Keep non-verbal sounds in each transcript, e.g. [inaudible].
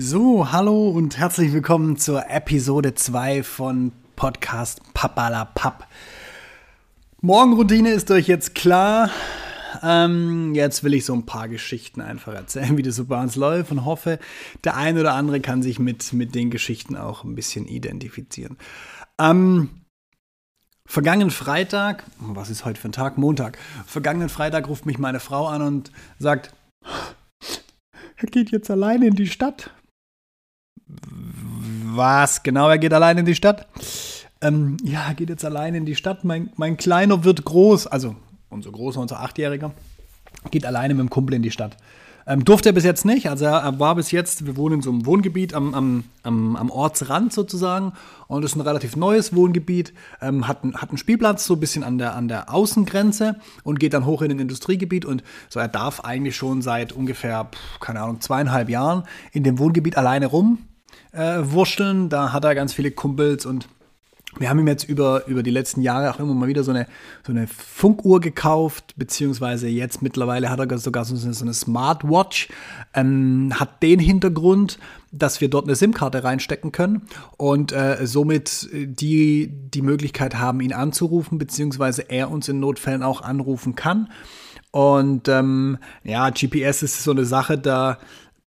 So, hallo und herzlich willkommen zur Episode 2 von Podcast Papala Papp. Morgenroutine ist euch jetzt klar. Ähm, jetzt will ich so ein paar Geschichten einfach erzählen, wie das so bei uns läuft und hoffe, der eine oder andere kann sich mit, mit den Geschichten auch ein bisschen identifizieren. Ähm, vergangenen Freitag, was ist heute für ein Tag? Montag. Vergangenen Freitag ruft mich meine Frau an und sagt, er geht jetzt alleine in die Stadt. Was genau? Er geht allein in die Stadt? Ähm, ja, er geht jetzt allein in die Stadt. Mein, mein Kleiner wird groß, also unser Großer, unser Achtjähriger, geht alleine mit dem Kumpel in die Stadt. Ähm, durfte er bis jetzt nicht. Also er, war bis jetzt, wir wohnen in so einem Wohngebiet am, am, am, am Ortsrand sozusagen. Und es ist ein relativ neues Wohngebiet. Ähm, hat, hat einen Spielplatz so ein bisschen an der, an der Außengrenze und geht dann hoch in ein Industriegebiet. Und so er darf eigentlich schon seit ungefähr, keine Ahnung, zweieinhalb Jahren in dem Wohngebiet alleine rum äh, wursteln. Da hat er ganz viele Kumpels und wir haben ihm jetzt über, über die letzten Jahre auch immer mal wieder so eine, so eine Funkuhr gekauft, beziehungsweise jetzt mittlerweile hat er sogar so eine, so eine Smartwatch. Ähm, hat den Hintergrund, dass wir dort eine SIM-Karte reinstecken können und äh, somit die, die Möglichkeit haben, ihn anzurufen, beziehungsweise er uns in Notfällen auch anrufen kann. Und ähm, ja, GPS ist so eine Sache, da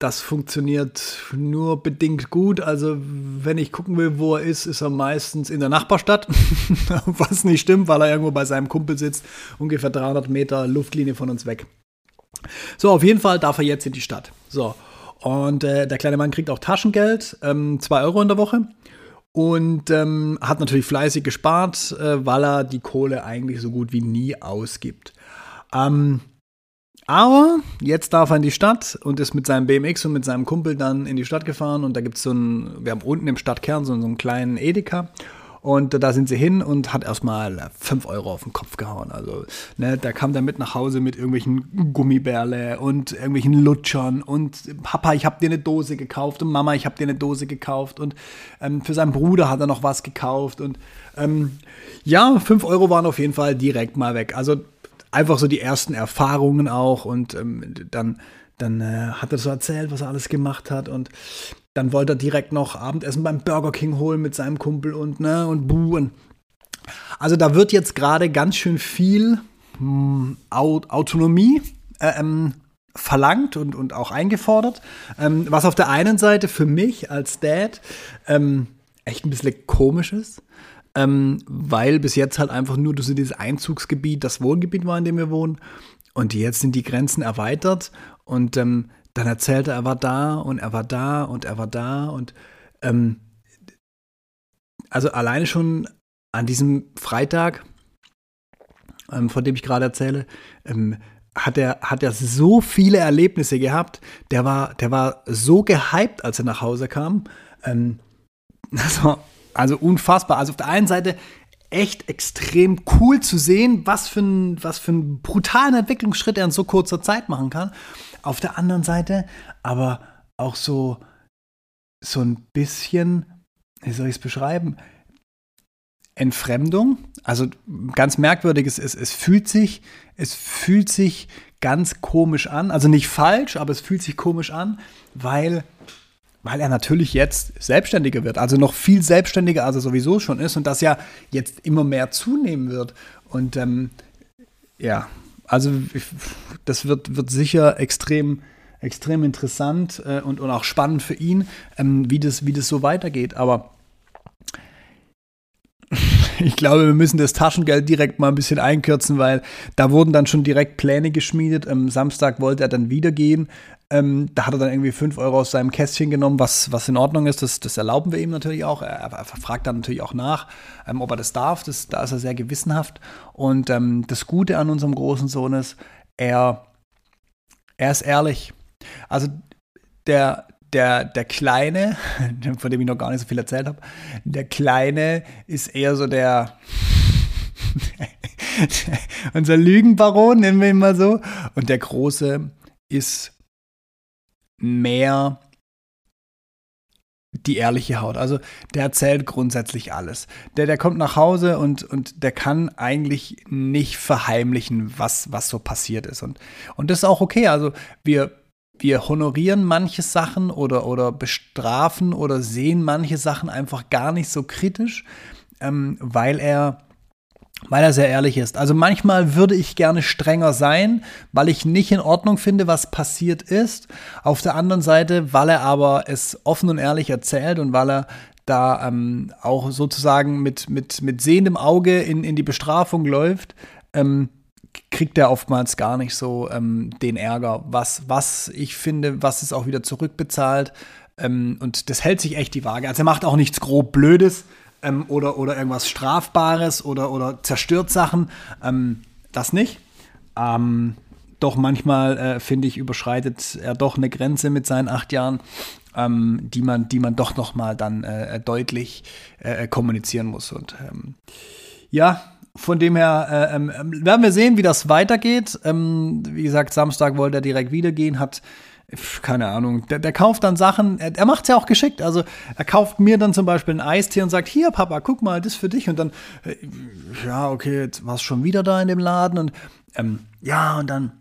das funktioniert nur bedingt gut. Also, wenn ich gucken will, wo er ist, ist er meistens in der Nachbarstadt. [laughs] Was nicht stimmt, weil er irgendwo bei seinem Kumpel sitzt, ungefähr 300 Meter Luftlinie von uns weg. So, auf jeden Fall darf er jetzt in die Stadt. So, und äh, der kleine Mann kriegt auch Taschengeld, 2 ähm, Euro in der Woche. Und ähm, hat natürlich fleißig gespart, äh, weil er die Kohle eigentlich so gut wie nie ausgibt. Ähm, aber jetzt darf er in die Stadt und ist mit seinem BMX und mit seinem Kumpel dann in die Stadt gefahren. Und da gibt es so einen, wir haben unten im Stadtkern so, so einen kleinen Edeka. Und da sind sie hin und hat erstmal 5 Euro auf den Kopf gehauen. Also, ne, da kam der mit nach Hause mit irgendwelchen Gummibärle und irgendwelchen Lutschern und Papa, ich habe dir eine Dose gekauft und Mama, ich habe dir eine Dose gekauft und ähm, für seinen Bruder hat er noch was gekauft und ähm, ja, 5 Euro waren auf jeden Fall direkt mal weg. Also einfach so die ersten Erfahrungen auch und ähm, dann, dann äh, hat er so erzählt, was er alles gemacht hat und dann wollte er direkt noch Abendessen beim Burger King holen mit seinem Kumpel und ne und buhen. Also da wird jetzt gerade ganz schön viel hm, Autonomie äh, ähm, verlangt und, und auch eingefordert. Ähm, was auf der einen Seite für mich als Dad ähm, echt ein bisschen komisch ist ähm, weil bis jetzt halt einfach nur so dieses Einzugsgebiet, das Wohngebiet war, in dem wir wohnen. Und jetzt sind die Grenzen erweitert und ähm, dann erzählte er, er war da und er war da und er war da und ähm, also alleine schon an diesem Freitag, ähm, von dem ich gerade erzähle, ähm, hat er, hat er so viele Erlebnisse gehabt. Der war, der war so gehypt, als er nach Hause kam. Ähm, [laughs] das war also unfassbar. Also auf der einen Seite echt extrem cool zu sehen, was für, ein, was für einen brutalen Entwicklungsschritt er in so kurzer Zeit machen kann. Auf der anderen Seite aber auch so, so ein bisschen, wie soll ich es beschreiben? Entfremdung. Also ganz merkwürdig, es, es, es fühlt sich, es fühlt sich ganz komisch an. Also nicht falsch, aber es fühlt sich komisch an, weil weil er natürlich jetzt selbstständiger wird, also noch viel selbstständiger, als er sowieso schon ist und das ja jetzt immer mehr zunehmen wird. Und ähm, ja, also das wird, wird sicher extrem, extrem interessant äh, und, und auch spannend für ihn, ähm, wie, das, wie das so weitergeht. Aber ich glaube, wir müssen das Taschengeld direkt mal ein bisschen einkürzen, weil da wurden dann schon direkt Pläne geschmiedet. Am Samstag wollte er dann wieder gehen. Ähm, da hat er dann irgendwie 5 Euro aus seinem Kästchen genommen, was, was in Ordnung ist. Das, das erlauben wir ihm natürlich auch. Er, er fragt dann natürlich auch nach, ähm, ob er das darf. Das, da ist er sehr gewissenhaft. Und ähm, das Gute an unserem großen Sohn ist, er, er ist ehrlich. Also der, der, der Kleine, [laughs] von dem ich noch gar nicht so viel erzählt habe, der Kleine ist eher so der, [laughs] unser Lügenbaron, nennen wir ihn mal so. Und der Große ist mehr die ehrliche Haut. Also der erzählt grundsätzlich alles. Der, der kommt nach Hause und, und der kann eigentlich nicht verheimlichen, was, was so passiert ist. Und, und das ist auch okay. Also wir, wir honorieren manche Sachen oder, oder bestrafen oder sehen manche Sachen einfach gar nicht so kritisch, ähm, weil er weil er sehr ehrlich ist. Also manchmal würde ich gerne strenger sein, weil ich nicht in Ordnung finde, was passiert ist. Auf der anderen Seite, weil er aber es offen und ehrlich erzählt und weil er da ähm, auch sozusagen mit, mit, mit sehendem Auge in, in die Bestrafung läuft, ähm, kriegt er oftmals gar nicht so ähm, den Ärger, was, was ich finde, was es auch wieder zurückbezahlt. Ähm, und das hält sich echt die Waage. Also er macht auch nichts grob Blödes ähm, oder, oder irgendwas Strafbares oder, oder zerstört Sachen. Ähm, das nicht. Ähm, doch manchmal, äh, finde ich, überschreitet er doch eine Grenze mit seinen acht Jahren, ähm, die, man, die man doch noch mal dann äh, deutlich äh, kommunizieren muss. Und ja, von dem her äh, ähm, werden wir sehen, wie das weitergeht. Ähm, wie gesagt, Samstag wollte er direkt wieder gehen, hat keine Ahnung, der, der kauft dann Sachen, er, er macht es ja auch geschickt. Also er kauft mir dann zum Beispiel ein Eistee und sagt, hier Papa, guck mal, das ist für dich. Und dann, äh, ja, okay, jetzt warst schon wieder da in dem Laden und ähm, ja, und dann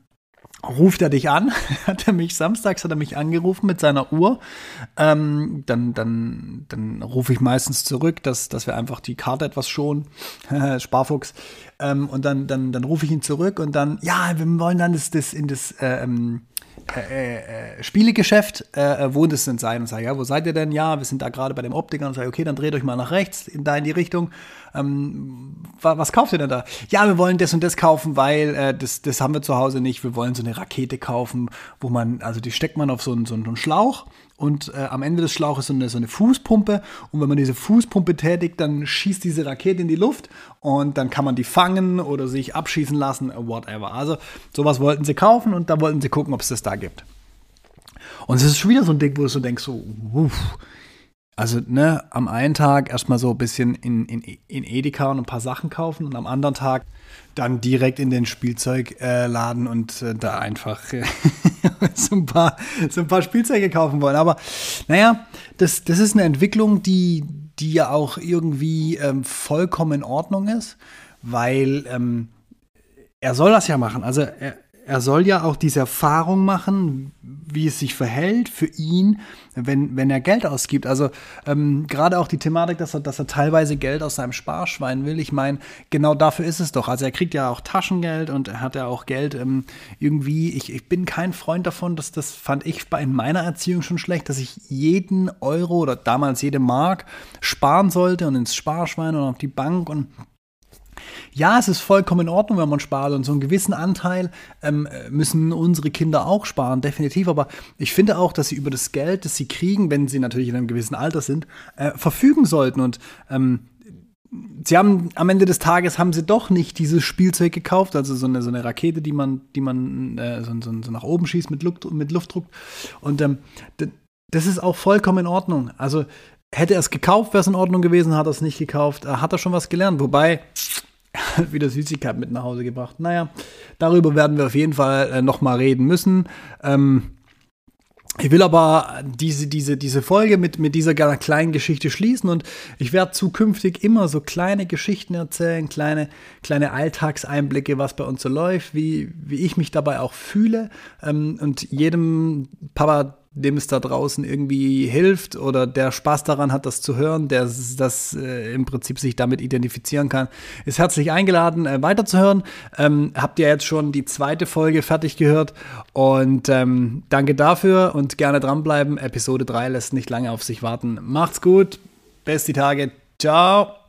ruft er dich an, [laughs] hat er mich, samstags hat er mich angerufen mit seiner Uhr. Ähm, dann, dann, dann rufe ich meistens zurück, dass, dass wir einfach die Karte etwas schonen. [laughs] Sparfuchs. Ähm, und dann, dann, dann rufe ich ihn zurück und dann, ja, wir wollen dann das, das in das äh, ähm, äh, äh, Spielegeschäft, äh, äh, wo das denn sein? Und sage, ja, wo seid ihr denn? Ja, wir sind da gerade bei dem Optiker. Und sage, okay, dann dreht euch mal nach rechts, in, da in die Richtung. Ähm, was, was kauft ihr denn da? Ja, wir wollen das und das kaufen, weil das, das haben wir zu Hause nicht. Wir wollen so eine Rakete kaufen, wo man, also die steckt man auf so einen, so einen Schlauch und äh, am Ende des Schlauches so eine, so eine Fußpumpe. Und wenn man diese Fußpumpe tätigt, dann schießt diese Rakete in die Luft und dann kann man die fangen oder sich abschießen lassen, whatever. Also sowas wollten sie kaufen und da wollten sie gucken, ob es das da gibt. Und es ist schon wieder so ein Ding, wo du so denkst, so, uff. Also, ne, am einen Tag erstmal so ein bisschen in, in, in Edeka und ein paar Sachen kaufen und am anderen Tag dann direkt in den Spielzeugladen und äh, da einfach äh, [laughs] [laughs] so, ein paar, so ein paar Spielzeuge kaufen wollen. Aber naja, das, das ist eine Entwicklung, die, die ja auch irgendwie ähm, vollkommen in Ordnung ist, weil ähm, er soll das ja machen. Also er, er soll ja auch diese Erfahrung machen, wie es sich verhält für ihn, wenn, wenn er Geld ausgibt. Also ähm, gerade auch die Thematik, dass er, dass er teilweise Geld aus seinem Sparschwein will. Ich meine, genau dafür ist es doch. Also er kriegt ja auch Taschengeld und er hat ja auch Geld ähm, irgendwie. Ich, ich bin kein Freund davon, dass das fand ich bei in meiner Erziehung schon schlecht, dass ich jeden Euro oder damals jede Mark sparen sollte und ins Sparschwein und auf die Bank und ja, es ist vollkommen in Ordnung, wenn man spart und so einen gewissen Anteil ähm, müssen unsere Kinder auch sparen, definitiv. Aber ich finde auch, dass sie über das Geld, das sie kriegen, wenn sie natürlich in einem gewissen Alter sind, äh, verfügen sollten. Und ähm, sie haben am Ende des Tages haben sie doch nicht dieses Spielzeug gekauft, also so eine, so eine Rakete, die man, die man äh, so, so, so, nach oben schießt mit, Luft, mit Luftdruck. Und ähm, das ist auch vollkommen in Ordnung. Also hätte er es gekauft, wäre es in Ordnung gewesen, hat er es nicht gekauft, hat er schon was gelernt. Wobei, [laughs] wieder Süßigkeit mit nach Hause gebracht. Naja, darüber werden wir auf jeden Fall äh, nochmal reden müssen. Ähm, ich will aber diese, diese, diese Folge mit, mit dieser kleinen Geschichte schließen und ich werde zukünftig immer so kleine Geschichten erzählen, kleine, kleine Alltagseinblicke, was bei uns so läuft, wie, wie ich mich dabei auch fühle ähm, und jedem Papa, dem es da draußen irgendwie hilft oder der Spaß daran hat, das zu hören, der das äh, im Prinzip sich damit identifizieren kann, ist herzlich eingeladen, äh, weiterzuhören. Ähm, habt ihr jetzt schon die zweite Folge fertig gehört und ähm, danke dafür und gerne dranbleiben. Episode 3 lässt nicht lange auf sich warten. Macht's gut, beste Tage, ciao.